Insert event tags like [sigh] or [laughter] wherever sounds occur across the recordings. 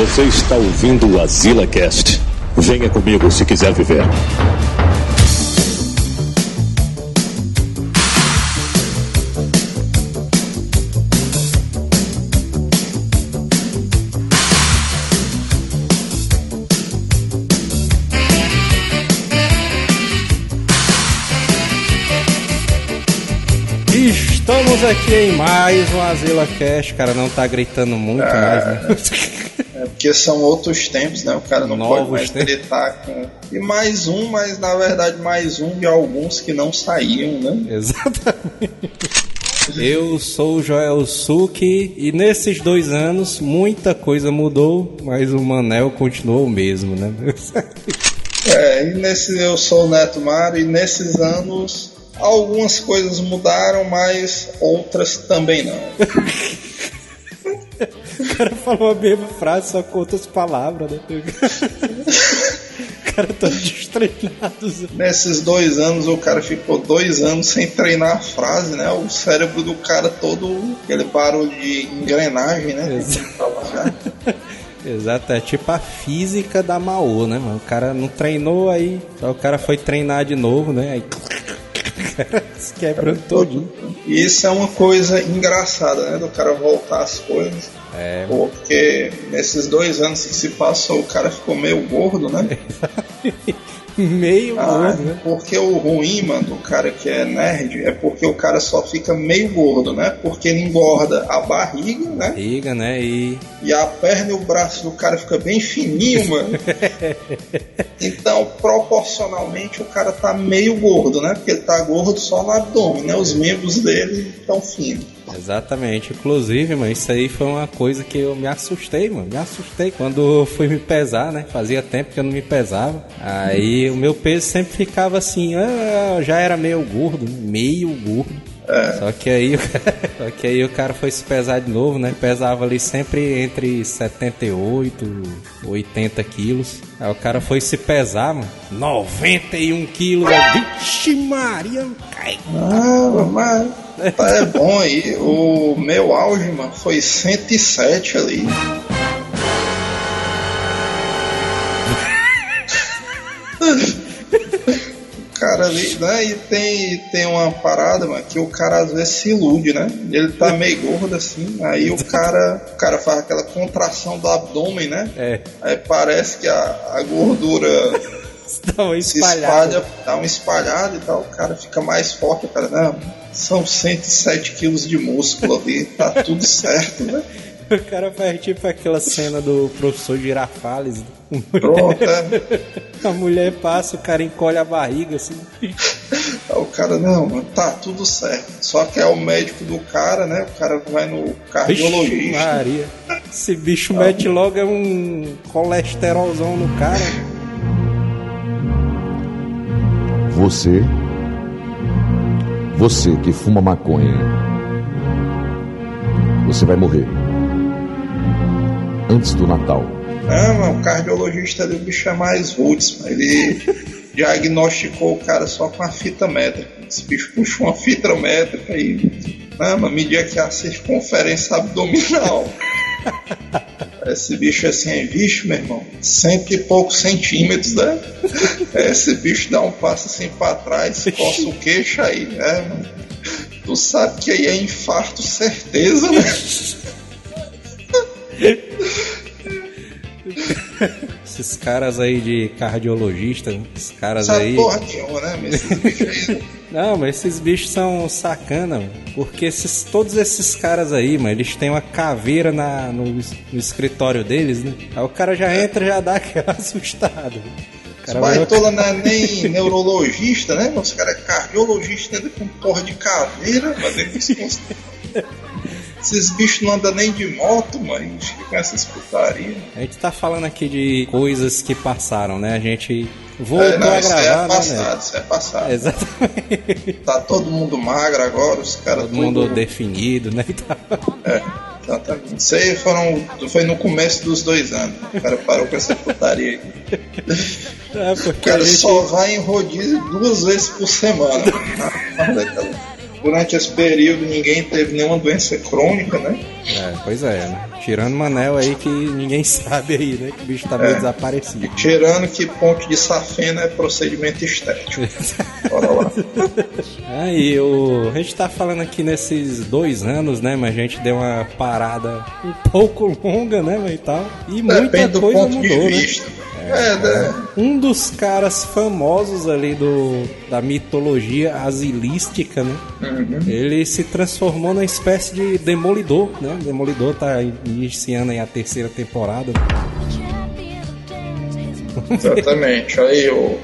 Você está ouvindo o Azila Cast. Venha comigo se quiser viver. Estamos aqui em mais um Azila Cast, cara, não tá gritando muito É. mais, né? [laughs] É porque são outros tempos, né? O cara não Novos pode mais tempos. gritar com. E mais um, mas na verdade mais um de alguns que não saíam, né? Exatamente. Eu sou o Joel Suki e nesses dois anos muita coisa mudou, mas o Manel continuou o mesmo, né? [laughs] É, e nesse eu sou o Neto Mário e nesses anos algumas coisas mudaram, mas outras também não. [laughs] O cara falou a mesma frase, só com outras palavras, né? [laughs] O cara tá destreinado. Nesses dois anos o cara ficou dois anos sem treinar a frase, né? O cérebro do cara todo, aquele barulho de engrenagem, né? [laughs] Exato. É tipo a física da Maô, né, mano? O cara não treinou aí, só o cara foi treinar de novo, né? Aí. [laughs] Se todinho. E isso é uma coisa engraçada, né? Do cara voltar às coisas. É, Porque nesses dois anos que se passou, o cara ficou meio gordo, né? [laughs] meio Ah, gordo, né? porque o ruim, mano, do cara que é nerd, é porque o cara só fica meio gordo, né? Porque ele engorda a barriga, né? Liga, né? E E a perna e o braço do cara fica bem fininho, mano. [laughs] Então, proporcionalmente, o cara tá meio gordo, né? Porque ele tá gordo só no abdômen, né? Os membros dele estão finos. Exatamente. Inclusive, mano, isso aí foi uma coisa que eu me assustei, mano. Me assustei quando fui me pesar, né? Fazia tempo que eu não me pesava. Aí o meu peso sempre ficava assim, ah, já era meio gordo, meio gordo. Só que aí, [laughs] só que aí o cara foi se pesar de novo, né? Pesava ali sempre entre 78, 80 quilos. Aí o cara foi se pesar, mano. 91 quilos. Vixe Maria, cai. Ah, mas tá, é bom aí. O meu auge, mano, foi 107 ali. Cara ali, né? E tem, tem uma parada, mano, que o cara às vezes se ilude, né? Ele tá [laughs] meio gordo assim, aí o cara, o cara faz aquela contração do abdômen, né? É, Aí parece que a, a gordura [laughs] estão se espalhados. espalha, dá uma espalhada e tal, o cara fica mais forte, cara, não, são 107 quilos de músculo ali, tá tudo certo, né? [laughs] O cara faz tipo aquela cena do professor Girafales. Pronto, é. [laughs] A mulher passa, o cara encolhe a barriga assim. O cara, não, mano, tá tudo certo. Só que é o médico do cara, né? O cara vai no Vixe cardiologista. Maria. Esse bicho mete logo é um colesterolzão no cara. Você. Você que fuma maconha. Você vai morrer. Antes do Natal. Não, mano, o cardiologista ali, o bicho é mais roots. Ele [laughs] diagnosticou o cara só com a fita métrica. Esse bicho puxou uma fita métrica e. Não, media aqui a circunferência abdominal. [laughs] Esse bicho assim, é bicho, meu irmão, cento e poucos centímetros, né? [laughs] Esse bicho dá um passo assim pra trás, coça o queixo aí, né? Tu sabe que aí é infarto, certeza, né? Esses caras aí de cardiologista, esses caras Sabe aí. porra nenhuma, né? Esses aí. Não, mas esses bichos são sacana, mano. Porque esses, todos esses caras aí, mano, eles têm uma caveira na, no, no escritório deles, né? Aí o cara já entra e já dá aquela [laughs] assustada. O cara vai- Baitola não é nem neurologista, né? Os caras é cardiologista ainda com porra de caveira, mas eles [laughs] Esses bichos não andam nem de moto, mano. Eles ficam com essas putarias. A gente tá falando aqui de coisas que passaram, né? A gente voltou É, não, a gravar, é né? passado, isso é passado. Exatamente. Tá todo mundo magro agora, os caras Todo mundo definido, né? É, exatamente. Isso aí foram, foi no começo dos dois anos. O cara parou com essa putaria aí. É, O a cara gente, só vai em rodízio duas vezes por semana. [laughs] durante esse período ninguém teve nenhuma doença crônica, né? É, pois é, né? Tirando Manel aí que ninguém [laughs] sabe aí, né? Que o bicho tá meio É. desaparecido. Tirando que ponte de safena é procedimento estético. [laughs] Bora lá. Aí, o... a gente tá falando aqui nesses dois anos, né? Mas a gente deu uma parada um pouco longa, né? E tal. E muita Depende do coisa ponto mudou, né? É, né? Um dos caras famosos ali do, da mitologia asilística, né? Uhum. Ele se transformou numa espécie de demolidor, né? Demolidor tá iniciando aí a terceira temporada. Exatamente. Aí, o...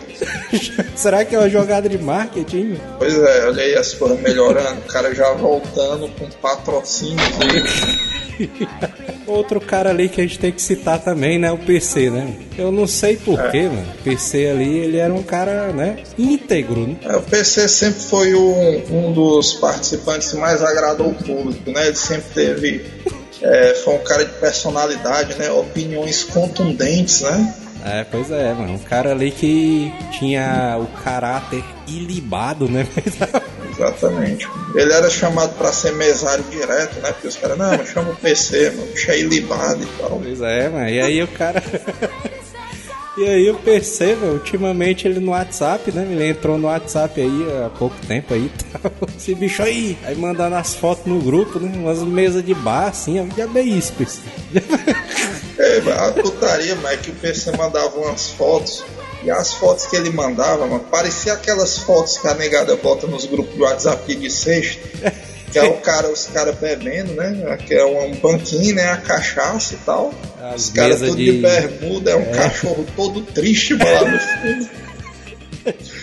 [laughs] Será que é uma jogada de marketing? pois é, olha aí as coisas melhorando. O cara já voltando com patrocínios aí. Outro cara ali que a gente tem que citar também, né? O PC, né? Eu não sei porquê, mano. O PC ali, ele era um cara, né? Íntegro, né? É, o PC sempre foi um, um dos participantes que mais agradou o público, né? Ele sempre teve. é, foi um cara de personalidade, né? Opiniões contundentes, né? É, pois é, mano. Um cara ali que tinha o caráter ilibado, né? [laughs] Exatamente. Ele era chamado pra ser mesário direto, né? Porque os caras, não, chama o PC, mano, bicho é ilibado e tal. Pois é, mano. E aí o cara. [laughs] e aí o PC, velho, ultimamente ele no WhatsApp, né? Ele entrou no WhatsApp aí há pouco tempo aí e tal. [laughs] Esse bicho aí. Aí mandando as fotos no grupo, né? Umas mesas de bar, assim. ó. Já bem isso, PC. É, a putaria, mas é que o PC mandava umas fotos. E as fotos que ele mandava, mano, parecia aquelas fotos que a negada bota nos grupos do WhatsApp de sexta. [laughs] Que é o cara, os caras bebendo, né? Que é um banquinho, né? A cachaça e tal. As os caras tudo de- de... bermuda, é um cachorro todo triste mano, lá no [laughs] fundo. [laughs]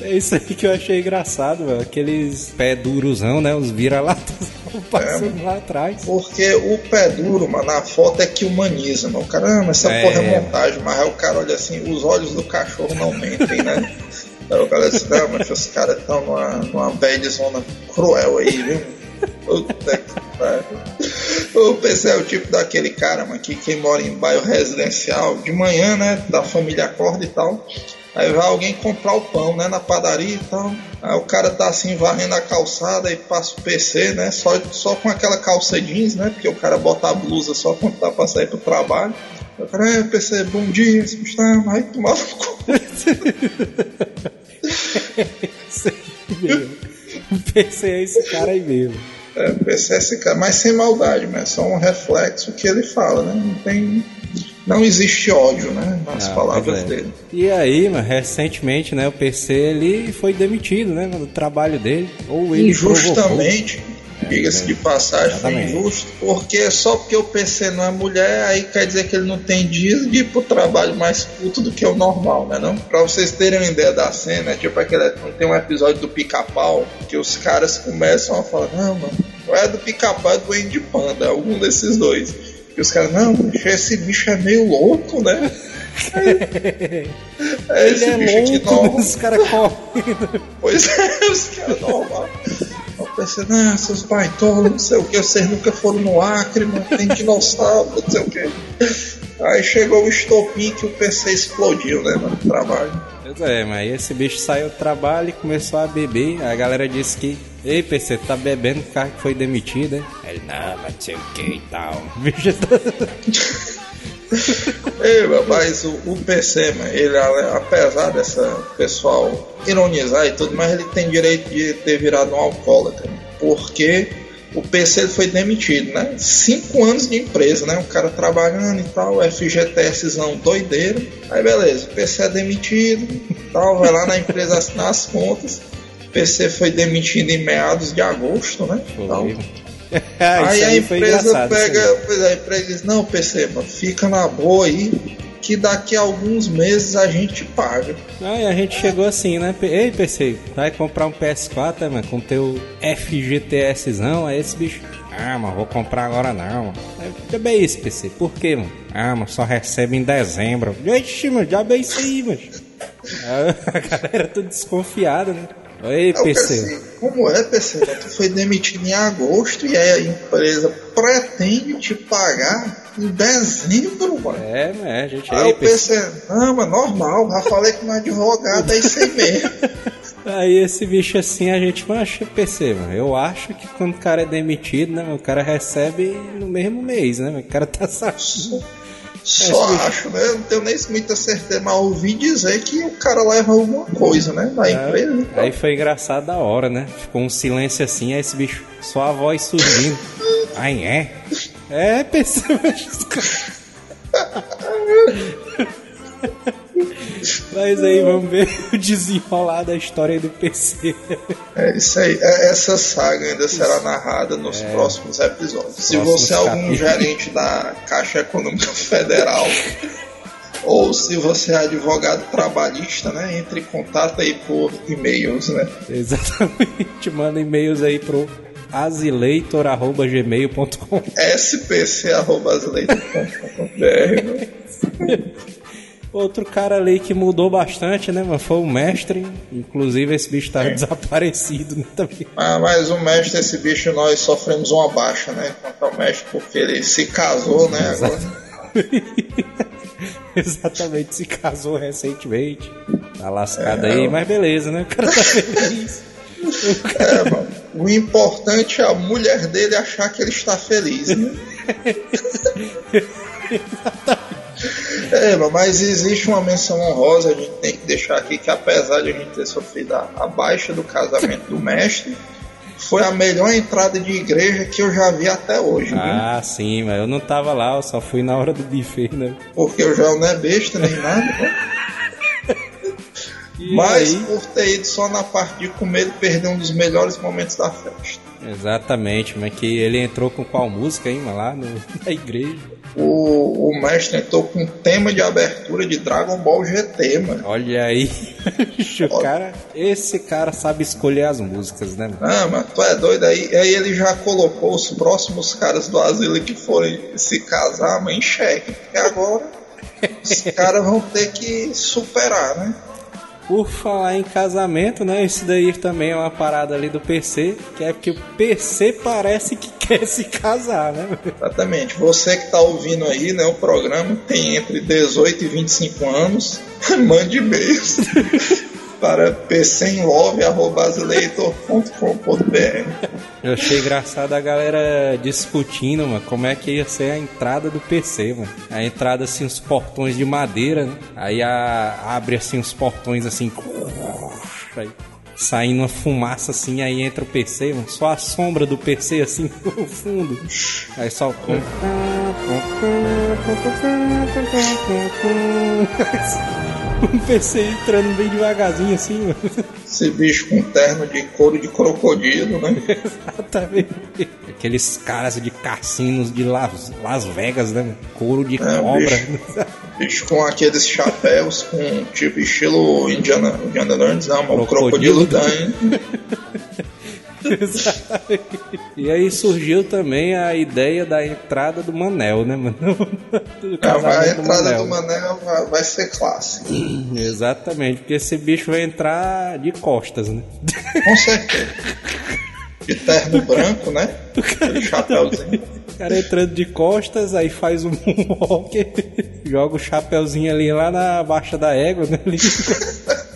É isso aí que eu achei engraçado, velho. Aqueles pé durosão, né? Os vira-latas [laughs] passando lá atrás. Porque o pé duro, mano, na foto é que humaniza, mano. O cara, ah, mas essa É. porra é montagem, mas aí o cara olha assim, os olhos do cachorro não mentem, né? [laughs] Aí o cara diz, não, mas os caras estão numa, numa bad zona cruel aí, viu? Puta que pariu. O PC é o tipo daquele cara, mano, que quem mora em bairro residencial, de manhã, né, da família acorda e tal, aí vai alguém comprar o pão, né, na padaria e tal, aí o cara tá assim, varrendo a calçada e passa o PC, né, só, só com aquela calça jeans, né, porque o cara bota a blusa só quando tá pra sair pro trabalho, Aí o cara, é, PC, bom dia, tá, vai tomar no cu. PC é esse cara aí mesmo. É, PC é esse cara, mas sem maldade, mas é só um reflexo que ele fala, né, não tem... Não existe ódio, né, nas Ah, palavras é. dele. E aí, mano, recentemente, né, o PC ele foi demitido, né, do trabalho dele. Ou ele injustamente, diga-se de passagem, foi injusto, porque só porque o PC não é mulher, aí quer dizer que ele não tem dias de ir pro trabalho mais puto do que o normal, né não? Pra vocês terem uma ideia da cena, é tipo aquele, tem um episódio do pica-pau, que os caras começam a falar, não, mano, não é do pica-pau, é do Andy Panda, é algum desses dois. E os caras, não, bicho, esse bicho é meio louco, né? Aí Ele esse é bicho aqui louco, não, os caras correndo. Pois é, [laughs] os caras normal. Eu pensei, não, seus baitolos, não sei o que, vocês nunca foram no Acre, não tem dinossauro, não sei o que. Aí chegou o estopim que o PC explodiu, né, no trabalho. Pois é, mas esse bicho saiu do trabalho e começou a beber. A galera disse que, ei, PC, tá bebendo o cara que foi demitido, hein? Ele, não, mas sei o que e tal. [laughs] Bicho tá- [laughs] Ei, mas o, o PC, mano, ele, apesar dessa pessoal ironizar e tudo, mas ele tem direito de ter virado um alcoólatra. Porque o PC ele foi demitido, né? Cinco anos de empresa, né? O cara trabalhando e tal, FGTSzão doideiro. Aí beleza, o PC é demitido tal, vai lá na empresa assinar as contas. O PC foi demitido em meados de agosto, né? [laughs] Ah, aí isso a empresa pega, aí. pois é, a empresa diz, não, PC, mano, fica na boa aí, que daqui a alguns meses a gente paga. Aí a gente chegou assim, né? Ei, PC, vai comprar um PS4, né, mano? Com teu FGTSzão, aí esse bicho. Ah, mas vou comprar agora não. mano. Já bem isso, PC. Por quê, mano? Ah, mas só recebe em dezembro. Ixi, mano, já bem isso aí, mano. [laughs] A galera tudo desconfiada, né? Aí PC. assim, como é, PC? Tu foi demitido em agosto e aí a empresa pretende te pagar em dezembro, mano. É, né, a gente Aí aí, eu pensei, não, mas normal, já falei com um advogado, é isso aí mesmo. [laughs] Aí esse bicho assim, a gente, mas PC, mano, eu acho que quando o cara é demitido, né, o cara recebe no mesmo mês, né, o cara tá saindo. Só É, acho, né? Eu não tenho nem muita certeza, mas ouvi dizer que o cara leva alguma coisa, né? Da empresa. Aí foi engraçado da hora, né? Ficou um silêncio assim, aí esse bicho, só a voz surgindo. [laughs] Ai, é? É, PC, [laughs] mas... Aí, vamos ver [laughs] o desenrolar da história do PC. É isso aí. É, Essa saga ainda será narrada nos próximos episódios. Se É. Próximos você é algum capítulos. gerente da Caixa Econômica Federal ou se você é advogado trabalhista, né? Entre em contato aí por e-mails, né? Exatamente. Manda e-mails aí pro azileitor.gmail.com spc.com.br [laughs] Outro cara ali que mudou bastante, né, mano? Foi o mestre. Inclusive, esse bicho tá desaparecido, né, também. Ah, mas o mestre, esse bicho, nós sofremos uma baixa, né? Quanto ao mestre, porque ele se casou, né? Agora. [laughs] Exatamente, se casou recentemente. Tá lascado aí, mas beleza, né? O cara tá feliz. [laughs] É, mano. O importante é a mulher dele achar que ele está feliz, né? [laughs] É, mas existe uma menção honrosa, a gente tem que deixar aqui que apesar de a gente ter sofrido a, a baixa do casamento do mestre, foi a melhor entrada de igreja que eu já vi até hoje? Ah, sim, mas eu não tava lá, eu só fui na hora do buffet, né? Porque o Joel não é besta nem nada, né? [laughs] Mas aí- por ter ido só na parte de comer, ele perdeu um dos melhores momentos da festa. Exatamente, mas que ele entrou com qual música, hein, mano, lá no, [laughs] na igreja. O, o mestre entrou com um tema de abertura de Dragon Ball GT, mano. Olha aí, [laughs] o cara, esse cara sabe escolher as músicas, né, mano? Ah, mas tu é doido aí. Aí ele já colocou os próximos caras do asilo que forem se casar, mas em xeque. Porque agora os [laughs] caras vão ter que superar, né? Por falar em casamento, né? Isso daí também é uma parada ali do PC, que é porque o PC parece que [laughs] quer se casar, né? Exatamente. Você que tá ouvindo aí, né? O programa tem entre 18 e 25 anos. [laughs] Mande e-mails para pcinlove.com.br Eu achei engraçado a galera discutindo, mano, como é que ia ser a entrada do PC, mano. A entrada, assim, os portões de madeira, né? Aí a- abre, assim, os portões, assim... Aí, saindo uma fumaça, assim, aí entra o PC, mano. Só a sombra do PC, assim, no fundo. Aí só... [laughs] Um PC entrando bem devagarzinho, assim, mano. Esse bicho com terno de couro de crocodilo, né? [laughs] Exatamente. Aqueles caras de cassinos de Las, Las Vegas, né? Couro de É, cobra. Bicho com aqueles chapéus com tipo estilo Indiana, Indiana Jones, não, mas o Crocodilo crocodilo tem. [laughs] E aí surgiu também a ideia da entrada do Manel, né, mano? [laughs] Do A, entrada Manel. do Manel vai, vai ser clássica. Exatamente, porque esse bicho vai entrar de costas, né? Com certeza. De terno branco, né? Aquele chapéuzinho. O cara entrando de costas, aí faz um [laughs] moonwalk, joga o chapeuzinho ali lá na baixa da égua, né? [laughs]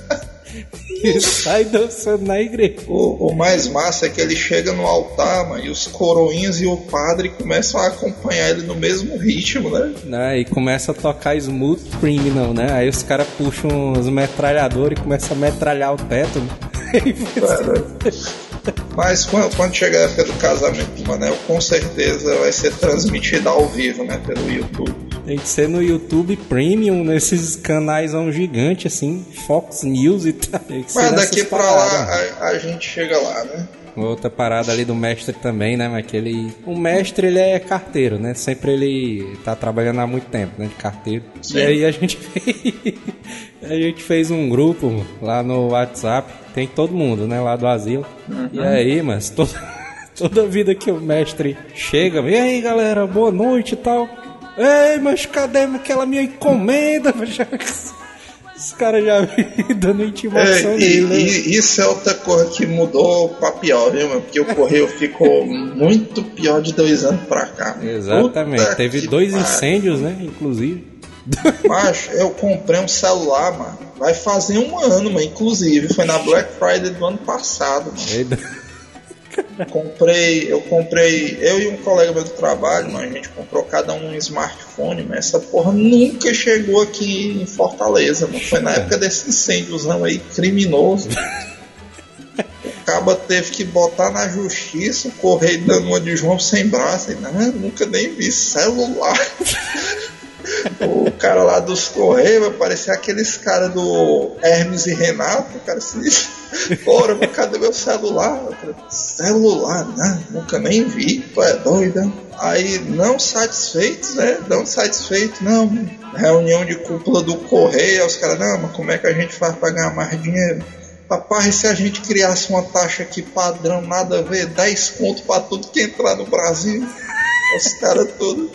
E sai dançando na igreja. O, o mais massa é que ele chega no altar, mano, e os coroinhas e o padre começam a acompanhar ele no mesmo ritmo, né? né? E começa a tocar Smooth Criminal, né? Aí os caras puxam os metralhadores e começam a metralhar o teto. né? [laughs] Mas quando, quando chegar a época do casamento do Manel, com certeza vai ser transmitida ao vivo, né? Pelo YouTube. Tem que ser no YouTube Premium, nesses canais um gigante assim, Fox News e tal. Mas daqui pra paradas. lá a, a gente chega lá, né? Outra parada ali do mestre também, né? Mas que ele... O mestre, ele é carteiro, né? Sempre ele tá trabalhando há muito tempo, né? De carteiro. Sim. E aí a gente [laughs] fez... a gente fez um grupo lá no WhatsApp. Tem todo mundo, né? Lá do asilo. E aí, mas toda, [laughs] toda vida que o mestre chega... E aí, galera, boa noite e tal. Ei, mas cadê aquela minha encomenda? [laughs] Os caras já dando É, intimação e, nele, né? e isso é outra coisa que mudou pra pior, viu, mano? Porque o correio ficou muito pior de dois anos pra cá. Exatamente. Puta Teve dois incêndios, né? Inclusive. [laughs] Macho, eu comprei um celular, mano. Vai fazer um ano, mano. Inclusive, foi na Black Friday do ano passado, mano. Comprei, eu comprei, eu e um colega meu do trabalho, mano, a gente comprou cada um um smartphone, mas essa porra nunca chegou aqui em Fortaleza, mano. Foi na época desse incêndiozão aí criminoso. O teve que botar na justiça, o correio dando uma de João sem braço. E, não, nunca nem vi celular. O cara lá dos Correios vai parecer aqueles caras do Hermes e Renato, cara assim, porra, mas cadê meu celular? Celular, né? Nunca nem vi, tu é doida. Aí, não satisfeitos, né? Não satisfeitos, não. Reunião de cúpula do Correio, os caras, não, mas como é que a gente faz pra ganhar mais dinheiro? Rapaz, se a gente criasse uma taxa aqui padrão, nada a ver, 10 conto pra tudo que entrar no Brasil? Os caras todos.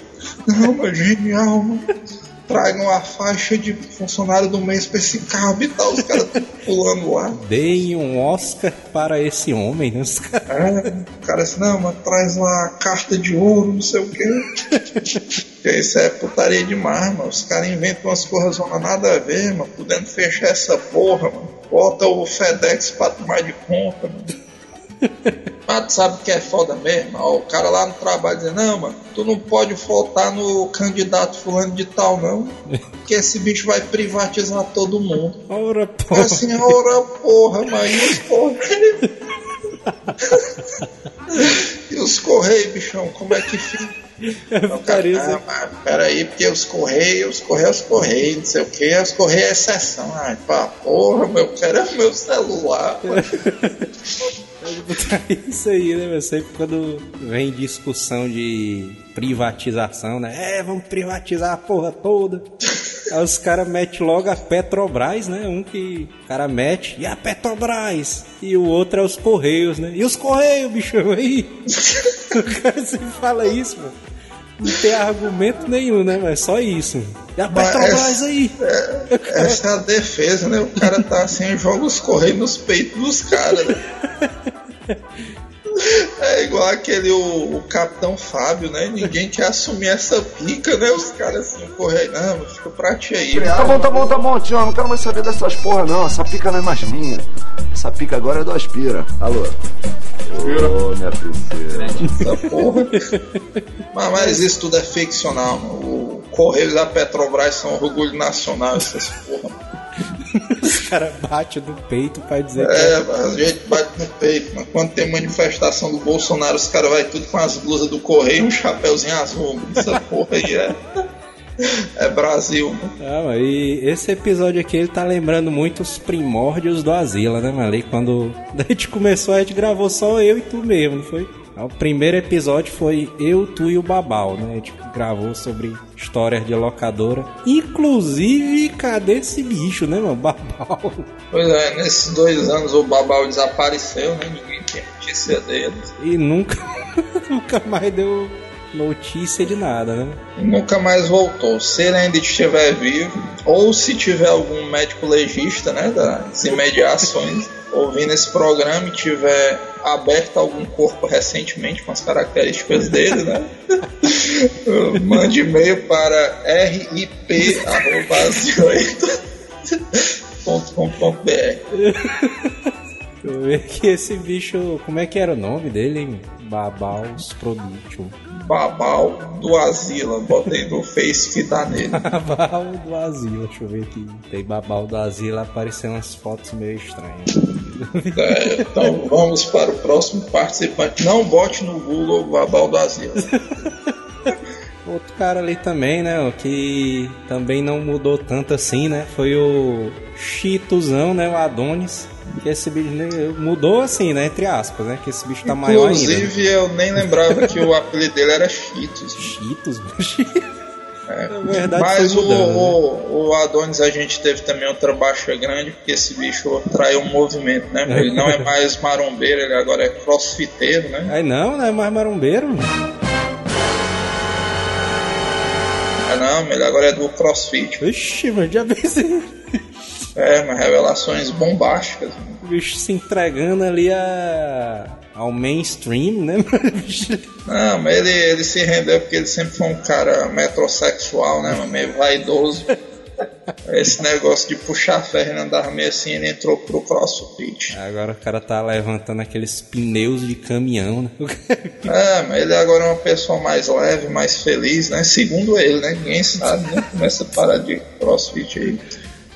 Não, mas genial, mano. Tragam a faixa de funcionário do mês pra esse carro e tal. Os caras [laughs] pulando lá. Deem um Oscar para esse homem, né? Os caras- É, o cara assim, não, mas traz lá a carta de ouro, não sei o quê. [laughs] Porque isso é putaria demais, mano. Os caras inventam umas coisas não nada a ver, mano. Podendo fechar essa porra, mano. Bota o FedEx pra tomar de conta, mano. [laughs] Mas sabe que é foda mesmo? Ó, o cara lá no trabalho dizendo, não, mano, tu não pode votar no candidato fulano de tal, não. Que esse bicho vai privatizar todo mundo. [laughs] Ora, pô. A senhora, porra, mas e os correios? [laughs] e os correios, bichão, como é que fica? Não, cara, ah, mas peraí, porque os correios, os correios, os correios, não sei o que, os correios é exceção. Ai, pá, porra, meu, eu quero é meu celular. [laughs] [laughs] Isso aí, né? meu? Sempre quando vem discussão de privatização, né? É, vamos privatizar a porra toda. Aí os caras metem logo a Petrobras, né? Um que o cara mete, e a Petrobras? E o outro é os Correios, né? E os Correios, bichão, [laughs] aí? o cara sempre fala isso, mano. Não tem argumento nenhum, né? Mas só isso. E a Mas Petrobras essa- aí? Essa é a defesa, né? O cara tá assim, joga os correios nos peitos dos caras, né? É igual aquele, o, o Capitão Fábio, né? Ninguém quer assumir essa pica, né? Os caras assim, o correio, não, mas fica pra ti aí. Tá bom, tá bom, tá bom, tio. Não quero mais saber dessas porra, não. Essa pica não é mais minha. Essa pica agora é do Aspira. Alô? Ô, minha princesa. Essa porra. mas, mas isso tudo é ficcional, mano. O Correio da Petrobras são orgulho nacional, essas porra. [laughs] Os caras batem no peito pra dizer que É, a gente bate no peito, mas quando tem manifestação do Bolsonaro, os caras vai tudo com as blusas do correio e um chapéuzinho azul. Essa porra aí é. [laughs] É Brasil, mano. Ah, e esse episódio aqui ele tá lembrando muito os primórdios do Asila, né? Ali quando [laughs] a gente começou, a gente gravou só eu e tu mesmo, não foi? O primeiro episódio foi eu, tu e o Babal, né? A gente gravou sobre histórias de locadora. Inclusive, cadê esse bicho, né, mano? Babal. Pois é, nesses dois anos o Babal desapareceu, né? Ninguém tem notícia dele. E nunca, [laughs] nunca mais deu notícia de nada, né? Nunca mais voltou. Se ele ainda estiver vivo, ou se tiver algum médico legista, né? Das imediações, [laughs] ouvindo esse programa e tiver aberto algum corpo recentemente com as características dele, né? [laughs] Mande e-mail para rip.com.br. [laughs] Eu vi que esse bicho. Como é que era o nome dele, hein? Babaus Production. Babal do Asila, botei no Face que dá nele. [laughs] Babal do Asilo, deixa eu ver aqui. Tem Babal do Asilo aparecendo umas fotos meio estranhas. É, então vamos para o próximo participante. Não bote no Google Babal do Asila. [laughs] Outro cara ali também, né? o Que também não mudou tanto assim, né? Foi o Chituzão, né? O Adonis. Que esse bicho mudou assim, né? Entre aspas, né? Que esse bicho tá maior ainda. Inclusive, eu nem lembrava que o apelido dele era Cheetos. Cheetos. [laughs] É. Na verdade, Mas o, mudando, né? o, o Adonis a gente teve também outra baixa grande, porque esse bicho traiu um movimento, né? Ele não é mais marombeiro, ele agora é crossfiteiro, né? Aí não, não é mais marombeiro. Ah, não, ele agora é do crossfit. Ixi, mas já pensei. É, mas revelações bombásticas. O bicho se entregando ali a, ao mainstream, né? [laughs] Não, mas ele, ele se rendeu porque ele sempre foi um cara metrosexual, né? Meio vaidoso. Esse negócio de puxar ferro e andar meio assim, ele entrou pro crossfit. Agora o cara tá levantando aqueles pneus de caminhão, né? [laughs] É, mas ele agora é uma pessoa mais leve, mais feliz, né? Segundo ele, né? Ninguém sabe, né? Começa a parar de crossfit aí.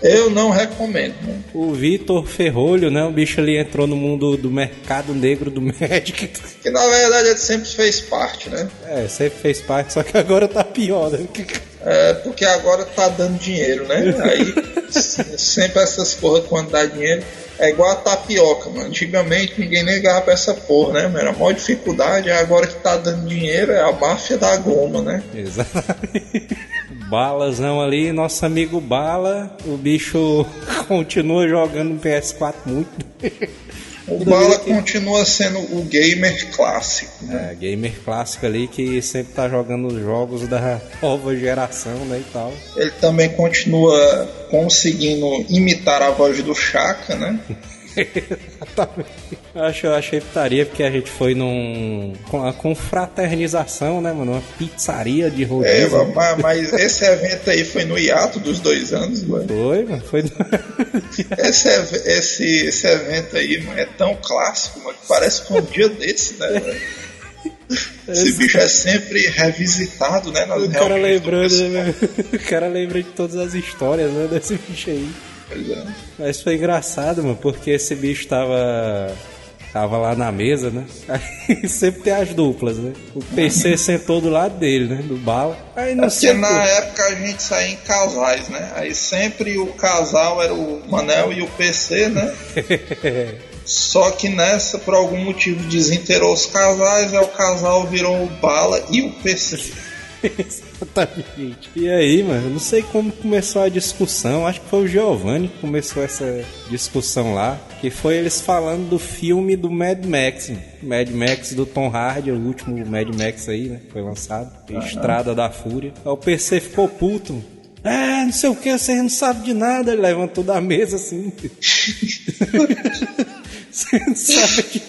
Eu não recomendo, né? O Vitor Ferrolho, né? O bicho ali entrou no mundo do mercado negro do [laughs] médico. Que na verdade ele sempre fez parte, né? É, sempre fez parte, só que agora tá pior, né? É, porque agora tá dando dinheiro, né? Aí [laughs] sempre essas porra quando dá dinheiro é igual a tapioca, mano. Antigamente ninguém negava pra essa porra, né? Mano? A maior dificuldade, agora que tá dando dinheiro é a máfia da goma, né? Exatamente. Balazão ali, nosso amigo Bala, o bicho [laughs] continua jogando PS4 muito. O Bala continua sendo o gamer clássico, né? É, gamer clássico ali que sempre tá jogando os jogos da [laughs] nova geração, né, e tal. Ele também continua conseguindo imitar a voz do Chaka, né? [laughs] eu acho, eu achei putaria porque a gente foi num. com a confraternização, né, mano? Uma pizzaria de rodízio. É, mas, mas esse evento aí foi no hiato dos dois anos, mano. Foi, mano. Foi. [laughs] esse, esse, esse evento aí, mano, é tão clássico, mano, que parece que um dia desse, né, mano? Esse bicho é sempre revisitado, né? o cara lembrando, né? [laughs] O cara lembra de todas as histórias, né? Desse bicho aí. Pois é. Mas foi engraçado, mano, porque esse bicho tava. Tava lá na mesa, né? [laughs] Aí sempre tem as duplas, né? O PC [laughs] sentou do lado dele, né? Do bala. Aí não é porque na época a gente saía em casais, né? Aí sempre o casal era o Manel e o PC, né? [laughs] Só que nessa, por algum motivo, desinterou os casais, aí o casal virou o Bala e o PC. Exatamente. E aí, mano, eu não sei como começou a discussão. Acho que foi o Giovanni que começou essa discussão lá. Que foi eles falando do filme do Mad Max. Mad Max do Tom Hardy, o último Mad Max aí, né? Foi lançado. Uhum. Estrada da Fúria. Aí o PC ficou puto. É, não sei o que, vocês não sabem de nada. Ele levantou da mesa assim. [laughs] Você não sabe que...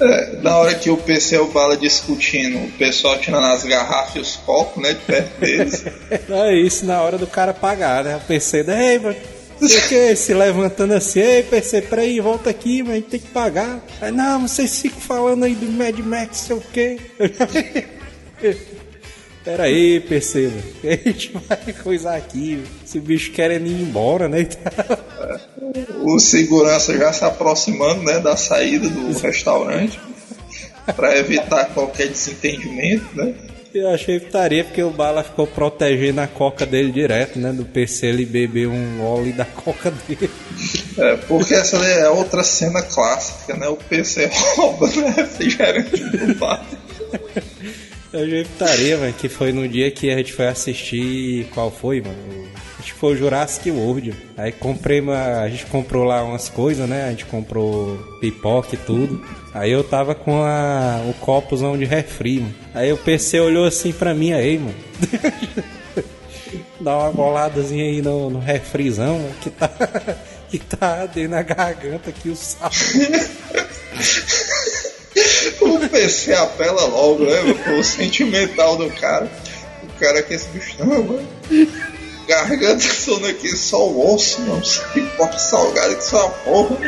é, na hora que o PC e o Bala discutindo, o pessoal tirando as garrafas e os copos, né, de perto deles. Não, [laughs] é isso na hora do cara pagar, né? O PC, ei, mano, sei que, se levantando assim, ei, PC, peraí, volta aqui, mas a gente tem que pagar. Aí, não, vocês ficam falando aí do Mad Max, sei o quê. [laughs] Pera aí, PC, a gente vai coisar aqui. Se o bicho querendo ir embora, né? O segurança já se aproximando, né, da saída do restaurante para evitar qualquer desentendimento, né? Eu achei putaria porque o Bala ficou protegendo a coca dele direto, né? Do PC ele beber um óleo da coca dele. É, porque essa é outra cena clássica, né? O PC rouba né, [laughs] refrigerante do bar. Eu já putaria, mano, que foi no dia que a gente foi assistir. Qual foi, mano? Acho que foi o Jurassic World. Aí comprei uma. A gente comprou lá umas coisas, né? A gente comprou pipoca e tudo. Aí eu tava com a, o copozão de refri, mano. Aí o PC olhou assim pra mim aí, mano. [laughs] Dá uma boladazinha aí no, no refrizão, mano, que tá. [laughs] que tá dentro da garganta aqui o sal. [laughs] o PC apela logo, né? Pro sentimental do cara. O cara que esse bicho, mano. Garganta sono aqui, só o osso, não sei pode salgado que só a porra.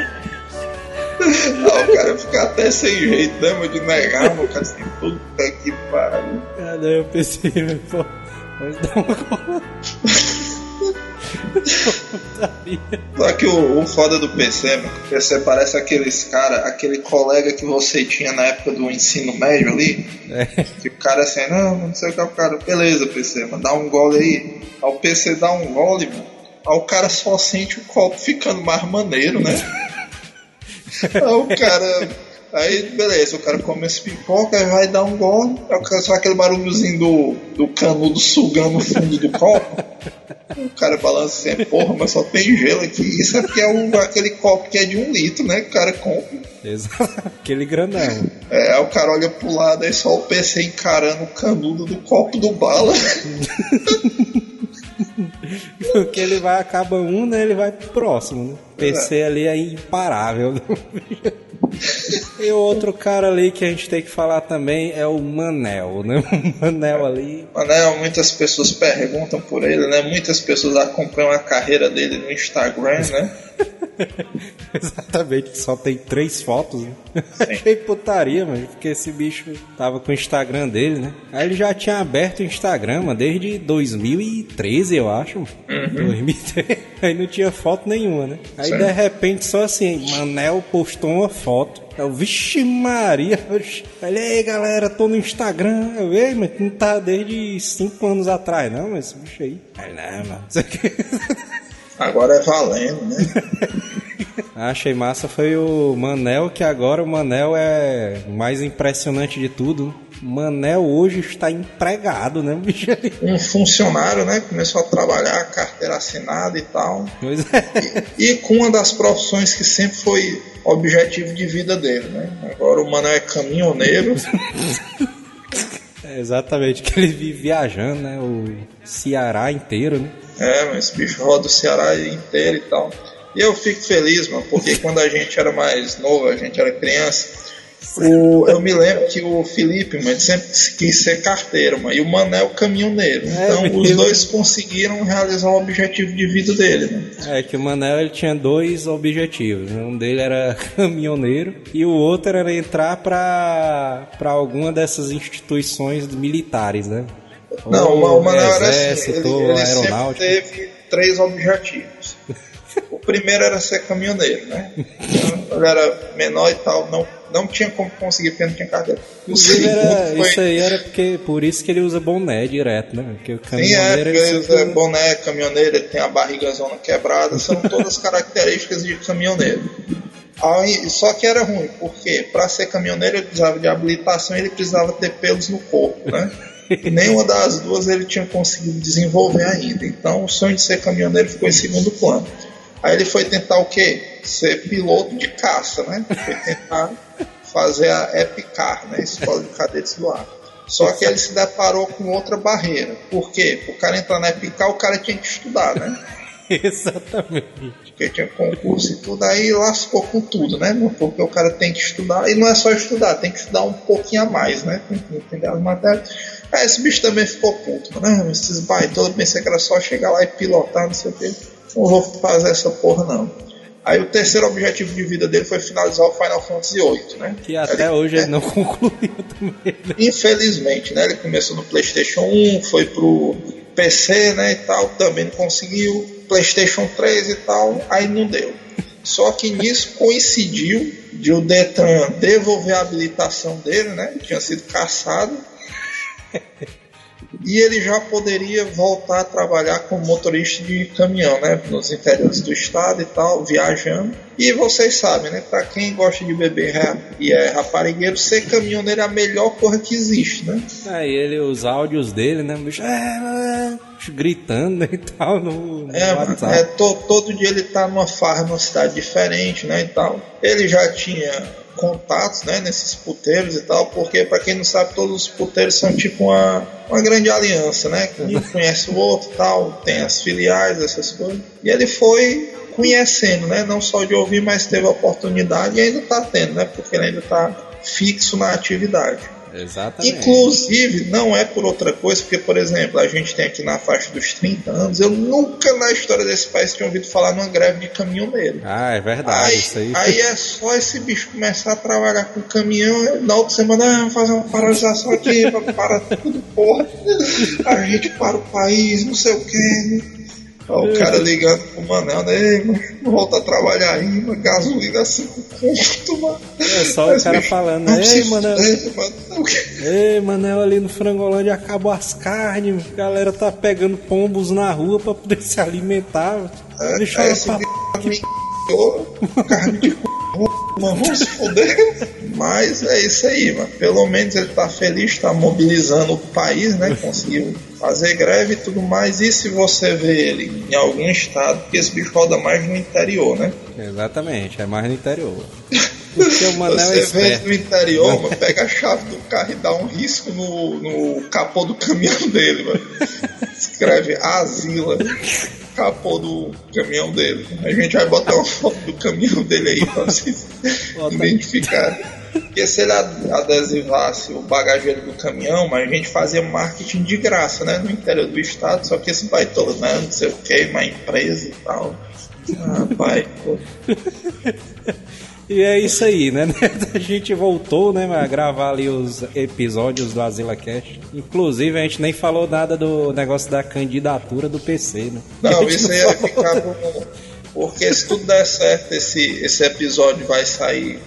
Aí o cara fica até sem jeito, né, mano, de negar, o cara assim, tudo tá aqui pariu. Cara, eu pensei, pô, mas dá uma Só que o, o foda do PC, mano, o PC parece aqueles cara, aquele colega que você tinha na época do ensino médio ali. É. Que o cara assim, não, não sei o que é o cara, beleza, PC, mano, dá um gole aí. Aí o PC dá um gole, mano. Aí o cara só sente o copo ficando mais maneiro, né? [laughs] aí o cara. Aí, beleza, o cara come esse pipoca, aí vai dar um gole, só aquele barulhozinho do, do canudo sugando o fundo do copo. O cara balança assim, porra, mas só tem gelo aqui. Isso é porque é o, aquele copo que é de um litro, né? Que o cara compra. Exato, aquele grandão. É, aí o cara olha pro lado, aí só o PC encarando o canudo do copo do bala. Porque ele vai, acaba um, né? Ele vai pro próximo, né? PC ali é imparável. E o outro cara ali que a gente tem que falar também é o Manel, né? [laughs] O Manel ali. Manel, muitas pessoas perguntam por ele, né? Muitas pessoas acompanham a carreira dele no Instagram, né? [laughs] Exatamente, só tem três fotos, né? [laughs] Achei putaria, mano, porque esse bicho tava com o Instagram dele, né? Aí ele já tinha aberto o Instagram, mano, desde 2013, eu acho. Uhum. 2013. Aí não tinha foto nenhuma, né? Aí Sim. de repente, só assim, Manel postou uma foto. Eu, vixe Maria, olha aí galera, tô no Instagram. Eu, ei, mas não tá desde cinco anos atrás, não, mas esse bicho aí. Aí não, mano. Agora é valendo, né? [laughs] Achei massa foi o Manel, que agora o Manel é mais impressionante de tudo. Manel hoje está empregado, né, bicho? [laughs] Um funcionário, né? Começou a trabalhar, carteira assinada e tal. Pois é. E, e, com uma das profissões que sempre foi objetivo de vida dele, né? Agora o Manel é caminhoneiro. é [laughs] exatamente, que ele vive viajando, né? O Ceará inteiro, né? É, mas esse bicho roda o Ceará inteiro e tal. E eu fico feliz, mano, porque quando a gente era mais novo, a gente era criança, o, eu me lembro que o Felipe, mano, sempre quis ser carteiro, mano, e o Manel caminhoneiro. É, então os dois conseguiram realizar o objetivo de vida dele, mano. É que o Manel ele tinha dois objetivos. Um dele era [laughs] caminhoneiro e o outro era entrar para para alguma dessas instituições militares, né? Não, o Manel era assim, ele, ele sempre teve três objetivos. [laughs] o primeiro era ser caminhoneiro, né? Ele era menor e tal, não, não tinha como conseguir porque não tinha carteira. Era, foi... Isso aí era porque, por isso que ele usa boné direto, né? Porque o caminhoneiro Sim, é, ele usa boné, caminhoneiro, ele tem a barriga zona quebrada, são todas [laughs] características de caminhoneiro. Aí, só que era ruim, porque para ser caminhoneiro ele precisava de habilitação e ele precisava ter pelos no corpo, né? [laughs] Nenhuma das duas ele tinha conseguido desenvolver ainda. Então o sonho de ser caminhoneiro ficou em segundo plano. Aí ele foi tentar o quê? Ser piloto de caça, né? Foi tentar fazer a EPICAR, né? Escola de Cadetes do Ar. Só que ele se deparou com outra barreira. Por quê? O cara entrar na EPICAR, o cara tinha que estudar, né? [laughs] Exatamente. Porque tinha concurso e tudo, aí lascou com tudo, né? Porque o cara tem que estudar, e não é só estudar, tem que estudar um pouquinho a mais, né? Tem que entender as matérias. Aí esse bicho também ficou puto, né? Esses baitolas, pensei que era só chegar lá e pilotar, não sei o quê. Não vou fazer essa porra, não. Aí o terceiro objetivo de vida dele foi finalizar o Final Fantasy VIII, né? Que até ele, hoje é, ele não [laughs] concluiu também. Né? Infelizmente, né? Ele começou no PlayStation 1, foi pro PC, né, e tal, também não conseguiu. PlayStation 3 e tal, aí não deu. Só que nisso coincidiu de o Detran devolver a habilitação dele, né? Tinha sido caçado. [laughs] e ele já poderia voltar a trabalhar como motorista de caminhão, né? Nos interiores do estado e tal, viajando. E vocês sabem, né? Pra quem gosta de beber e é raparigueiro, ser caminhoneiro é a melhor coisa que existe, né? Aí é, ele, os áudios dele, né? Bicho, é, é, gritando e tal no, no é, WhatsApp. É, to, todo dia ele tá numa farra numa cidade diferente, né? E tal. Ele já tinha contatos né, nesses puteiros e tal, porque para quem não sabe, todos os puteiros são tipo uma, uma grande aliança, né? Um conhece o outro tal, tem as filiais, essas coisas. E ele foi conhecendo, né? Não só de ouvir, mas teve a oportunidade e ainda está tendo, né? Porque ele ainda está fixo na atividade. Exatamente. Inclusive, não é por outra coisa, porque, por exemplo, a gente tem aqui na faixa dos 30 anos, eu nunca na história desse país tinha ouvido falar numa greve de caminhoneiro. Ah, é verdade. Aí, isso aí. aí é só esse bicho começar a trabalhar com caminhão, na outra semana, ah, fazer uma paralisação aqui, para tudo, porra. A gente para o país, não sei o que. Ó, o cara ligando pro Manel, né? Ei, mano, volta a trabalhar aí, mano, gasolina 5 conto, mano. É só Mas, o cara bicho, falando, ei, Manel. Ei, Manel, ali no Frangolândia acabou as carnes, a galera tá pegando pombos na rua pra poder se alimentar. É, Deixa é, pra... me carne de [laughs] c... [laughs] [laughs] mano, vamos se foder. Mas é isso aí, mano. Pelo menos ele tá feliz, tá mobilizando o país, né? Conseguiu fazer greve e tudo mais. E se você vê ele em algum estado, porque esse bicho roda mais no interior, né? Exatamente, é mais no interior. [laughs] Porque o Manel você é vê no interior, [laughs] mano, pega a chave do carro e dá um risco no, no capô do caminhão dele, mano. Escreve Asila, capô do caminhão dele. A gente vai botar uma foto do caminhão dele aí pra vocês identificarem. Porque se ele adesivasse o bagageiro do caminhão, mas a gente fazia marketing de graça, né? No interior do estado, só que esse vai todo, né? Não sei o que, uma empresa e tal. Ah, pai, pô. E é isso aí, né? [laughs] A gente voltou, né, a gravar ali os episódios do Azila Cash. Inclusive, a gente nem falou nada do negócio da candidatura do PC, né? Não, [laughs] isso aí ia ficar Porque se tudo der certo, esse, esse episódio vai sair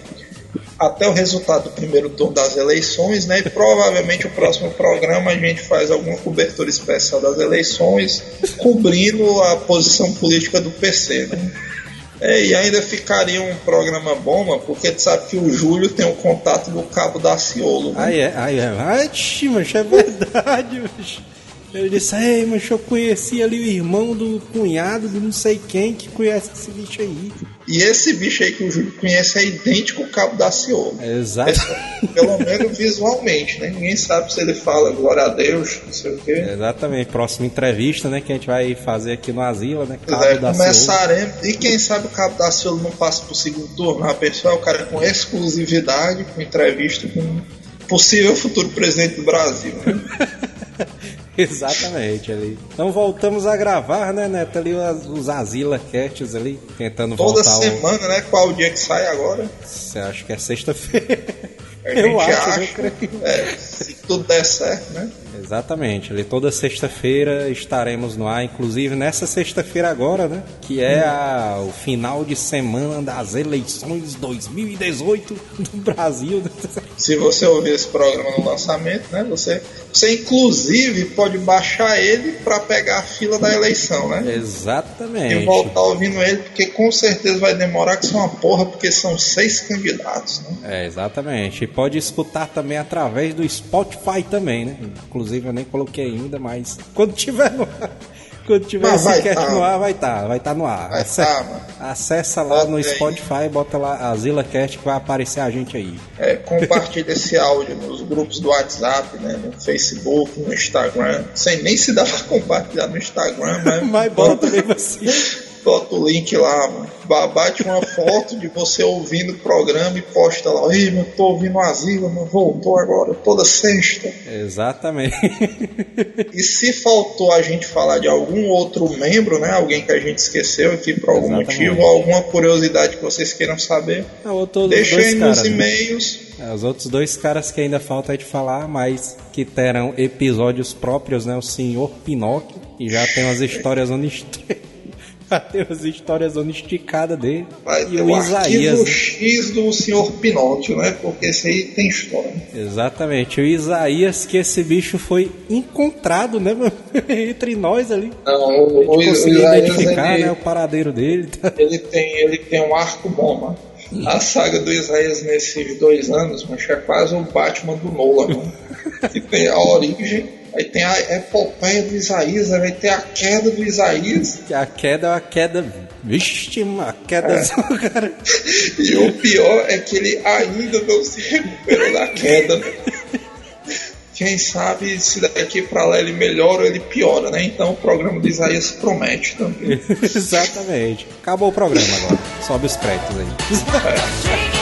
até o resultado do primeiro turno das eleições, né? E provavelmente o próximo programa a gente faz alguma cobertura especial das eleições, cobrindo a posição política do PC, né? É, e ainda ficaria um programa bom, mano, porque tu sabe que o Júlio tem o contato do cabo da Ciolo. Né? Ah, é, ah, é. Ai, mas é verdade, mas... Ele disse, ei, mas eu conheci ali o irmão do cunhado de não sei quem que conhece esse bicho aí. E esse bicho aí que o Júlio conhece é idêntico ao cabo da Ciolo. Exato. Pelo menos visualmente, né? Ninguém sabe se ele fala glória a Deus, não sei o quê. Exatamente. Próxima entrevista, né? Que a gente vai fazer aqui no Asilo, né? Cabo é, da começaremos. Ciolo. E quem sabe o cabo da Ciolo não passa pro segundo turno. A pessoa é o cara com exclusividade, com entrevista com possível futuro presidente do Brasil. Né? [laughs] [laughs] Exatamente ali. Então voltamos a gravar, né, Neto? Ali os, os Asila Casts ali, tentando Toda voltar. Toda semana, né? Qual o dia que sai agora? Você acha que é sexta-feira? Eu acho, acha, eu creio. É, se tudo der certo, né? Exatamente. Ali toda sexta-feira estaremos no ar, inclusive nessa sexta-feira agora, né? Que é a, o final de semana das eleições 2018 do Brasil. [laughs] Se você ouvir esse programa no lançamento, né? Você, você inclusive pode baixar ele para pegar a fila da eleição, né? Exatamente. E voltar ouvindo ele, porque com certeza vai demorar que são uma porra, porque são seis candidatos, né? É, exatamente. E pode escutar também através do Spotify também, né? Inclusive eu nem coloquei ainda, mas quando tiver no ar, [laughs] quando tiver mas esse cast tá. no ar, vai estar, tá, vai estar tá no ar. Vai Acessa, tá, acessa lá no Spotify, bota lá a ZillaCast que vai aparecer a gente aí. É, compartilha esse áudio nos grupos do WhatsApp, né, no Facebook, no Instagram. Sem nem se dá pra compartilhar no Instagram, [laughs] mas, mas bota mesmo assim. Bota o link lá, mano. Bate uma foto de você ouvindo o programa e posta lá. Ei, mano, tô ouvindo o Asilo, mano, voltou agora, toda sexta. Exatamente. [laughs] E se faltou a gente falar de algum outro membro, né? Alguém que a gente esqueceu aqui por algum Exatamente. motivo, alguma curiosidade que vocês queiram saber, é, deixa aí nos né? e-mails. É, os outros dois caras que ainda falta de falar, mas que terão episódios próprios, né? O Senhor Pinóquio, e já tem umas histórias onde [laughs] ter as histórias esticadas dele. Vai e o Isaías. O X do senhor Pinóquio, né? Porque esse aí tem história. Exatamente. O Isaías, que esse bicho foi encontrado, né, [laughs] Entre nós ali. Não, o, o, Isaías, identificar, ele, né, o paradeiro dele. Tá? Ele tem, ele tem um arco bom, mano. A saga do Isaías nesses dois anos, mas é quase o Batman do Nolan, mano. [laughs] que tem a origem Aí tem a epopeia do Isaías, aí vai ter a queda do Isaías. [laughs] A queda é uma queda. Vixe, uma queda é. só, cara. [laughs] E o pior é que ele ainda não se recuperou da queda. Quem sabe se daqui para lá ele melhora ou ele piora, né? Então o programa do Isaías promete também. [laughs] Exatamente. Acabou o programa agora. Sobe os créditos aí. É.